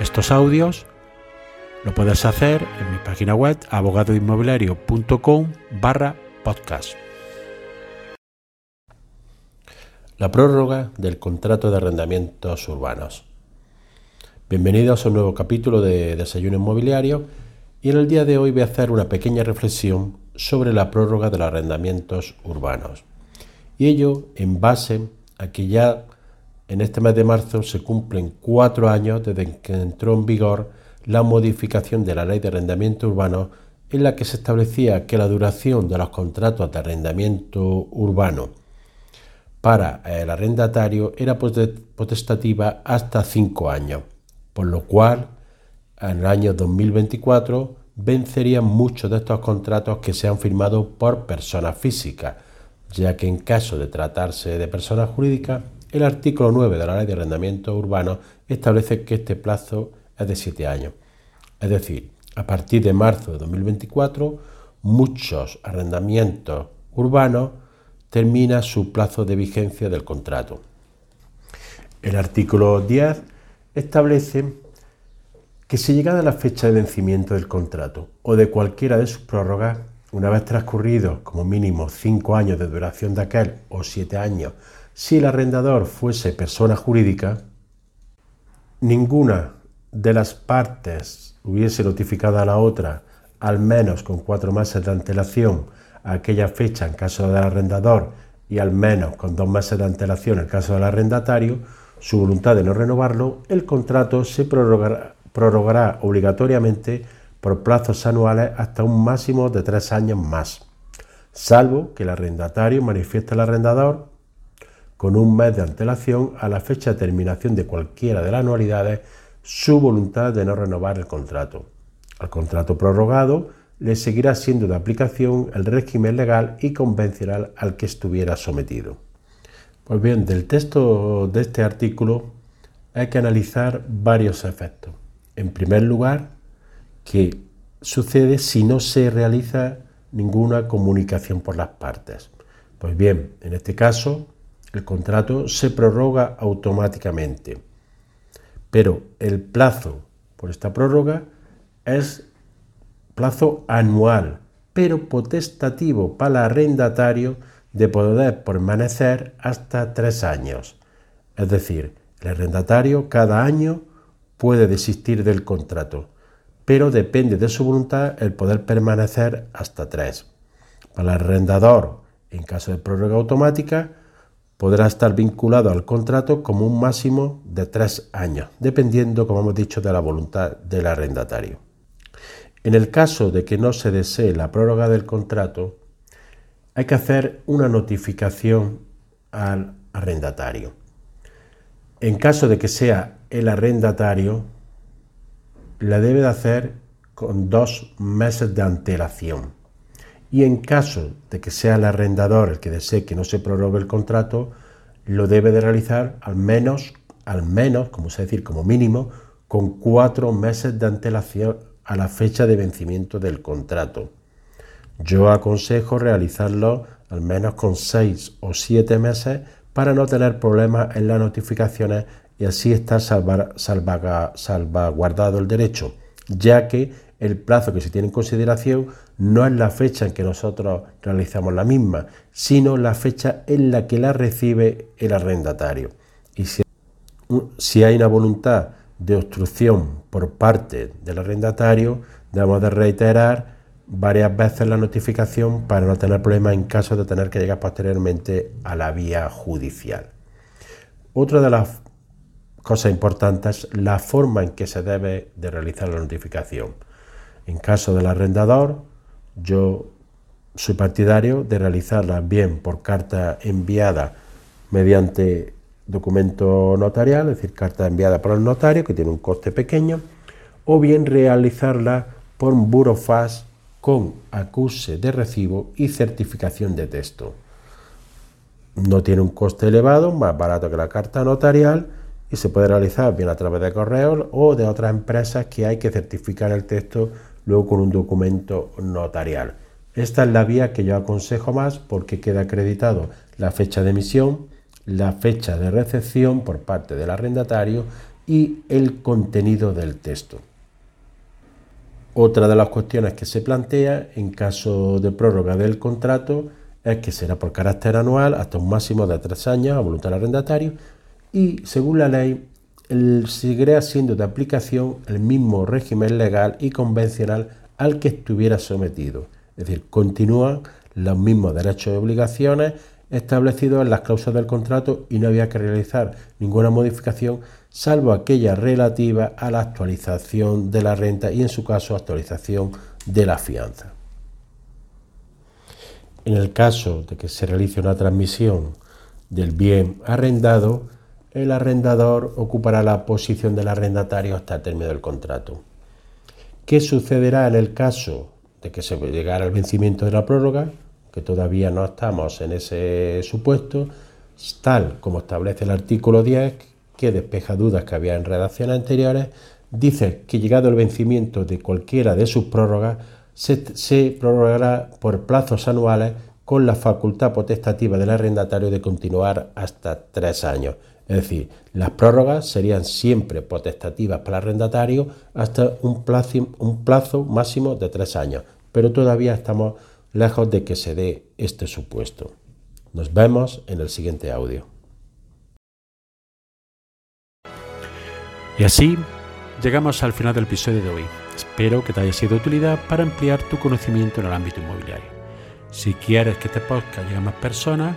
estos audios, lo puedes hacer en mi página web abogadoinmobiliario.com barra podcast. La prórroga del contrato de arrendamientos urbanos. Bienvenidos a un nuevo capítulo de Desayuno Inmobiliario y en el día de hoy voy a hacer una pequeña reflexión sobre la prórroga de los arrendamientos urbanos. Y ello en base a que ya en este mes de marzo se cumplen cuatro años desde que entró en vigor la modificación de la ley de arrendamiento urbano en la que se establecía que la duración de los contratos de arrendamiento urbano para el arrendatario era potestativa hasta cinco años, por lo cual en el año 2024 vencerían muchos de estos contratos que se han firmado por personas físicas, ya que en caso de tratarse de personas jurídicas, el artículo 9 de la Ley de Arrendamiento Urbano establece que este plazo es de siete años. Es decir, a partir de marzo de 2024, muchos arrendamientos urbanos termina su plazo de vigencia del contrato. El artículo 10 establece que si llegada la fecha de vencimiento del contrato o de cualquiera de sus prórrogas, una vez transcurridos como mínimo cinco años de duración de aquel o siete años, si el arrendador fuese persona jurídica, ninguna de las partes hubiese notificado a la otra, al menos con cuatro meses de antelación, aquella fecha en caso del arrendador y al menos con dos meses de antelación en el caso del arrendatario, su voluntad de no renovarlo, el contrato se prorrogará, obligatoriamente por plazos anuales hasta un máximo de tres años más, salvo que el arrendatario manifieste al arrendador con un mes de antelación a la fecha de terminación de cualquiera de las anualidades su voluntad de no renovar el contrato. Al contrato prorrogado le seguirá siendo de aplicación el régimen legal y convencional al que estuviera sometido. Pues bien, del texto de este artículo hay que analizar varios efectos. En primer lugar, ¿qué sucede si no se realiza ninguna comunicación por las partes? Pues bien, en este caso, el contrato se prorroga automáticamente, pero el plazo por esta prórroga es plazo anual, pero potestativo para el arrendatario de poder permanecer hasta tres años. Es decir, el arrendatario cada año puede desistir del contrato, pero depende de su voluntad el poder permanecer hasta tres. Para el arrendador, en caso de prórroga automática, podrá estar vinculado al contrato como un máximo de tres años, dependiendo, como hemos dicho, de la voluntad del arrendatario. En el caso de que no se desee la prórroga del contrato, hay que hacer una notificación al arrendatario. En caso de que sea el arrendatario, la debe de hacer con dos meses de antelación. Y en caso de que sea el arrendador el que desee que no se prorrogue el contrato, lo debe de realizar al menos, al menos, como se decir, como mínimo, con cuatro meses de antelación a la fecha de vencimiento del contrato. Yo aconsejo realizarlo al menos con seis o siete meses para no tener problemas en las notificaciones y así estar salvaguardado el derecho, ya que el plazo que se tiene en consideración no es la fecha en que nosotros realizamos la misma, sino la fecha en la que la recibe el arrendatario. Y si, hay una voluntad de obstrucción por parte del arrendatario, debemos de reiterar varias veces la notificación para no tener problemas en caso de tener que llegar posteriormente a la vía judicial. Otra de las cosas importantes es la forma en que se debe de realizar la notificación. En caso del arrendador, yo soy partidario de realizarla bien por carta enviada mediante documento notarial, es decir, carta enviada por el notario, que tiene un coste pequeño, o bien realizarla por un burofax con acuse de recibo y certificación de texto. No tiene un coste elevado, más barato que la carta notarial y se puede realizar bien a través de correos o de otras empresas que hay que certificar el texto luego con un documento notarial. Esta es la vía que yo aconsejo más porque queda acreditado la fecha de emisión, la fecha de recepción por parte del arrendatario y el contenido del texto. Otra de las cuestiones que se plantea en caso de prórroga del contrato es que será por carácter anual hasta un máximo de tres años a voluntad del arrendatario y, según la ley, seguirá siendo de aplicación el mismo régimen legal y convencional al que estuviera sometido. Es decir, continúan los mismos derechos y obligaciones establecidos en las cláusulas del contrato y no había que realizar ninguna modificación salvo aquella relativa a la actualización de la renta y en su caso actualización de la fianza. En el caso de que se realice una transmisión del bien arrendado, el arrendador ocupará la posición del arrendatario hasta el término del contrato. ¿Qué sucederá en el caso de que se llegara al vencimiento de la prórroga? Que todavía no estamos en ese supuesto, tal como establece el artículo 10, que despeja dudas que había en redacciones anteriores, dice que llegado el vencimiento de cualquiera de sus prórrogas, se, se prorrogará por plazos anuales con la facultad potestativa del arrendatario de continuar hasta tres años. Es decir, las prórrogas serían siempre potestativas para el arrendatario hasta un plazo, un plazo máximo de tres años, pero todavía estamos lejos de que se dé este supuesto. Nos vemos en el siguiente audio. Y así llegamos al final del episodio de hoy. Espero que te haya sido de utilidad para ampliar tu conocimiento en el ámbito inmobiliario. Si quieres que este podcast llegue a más personas,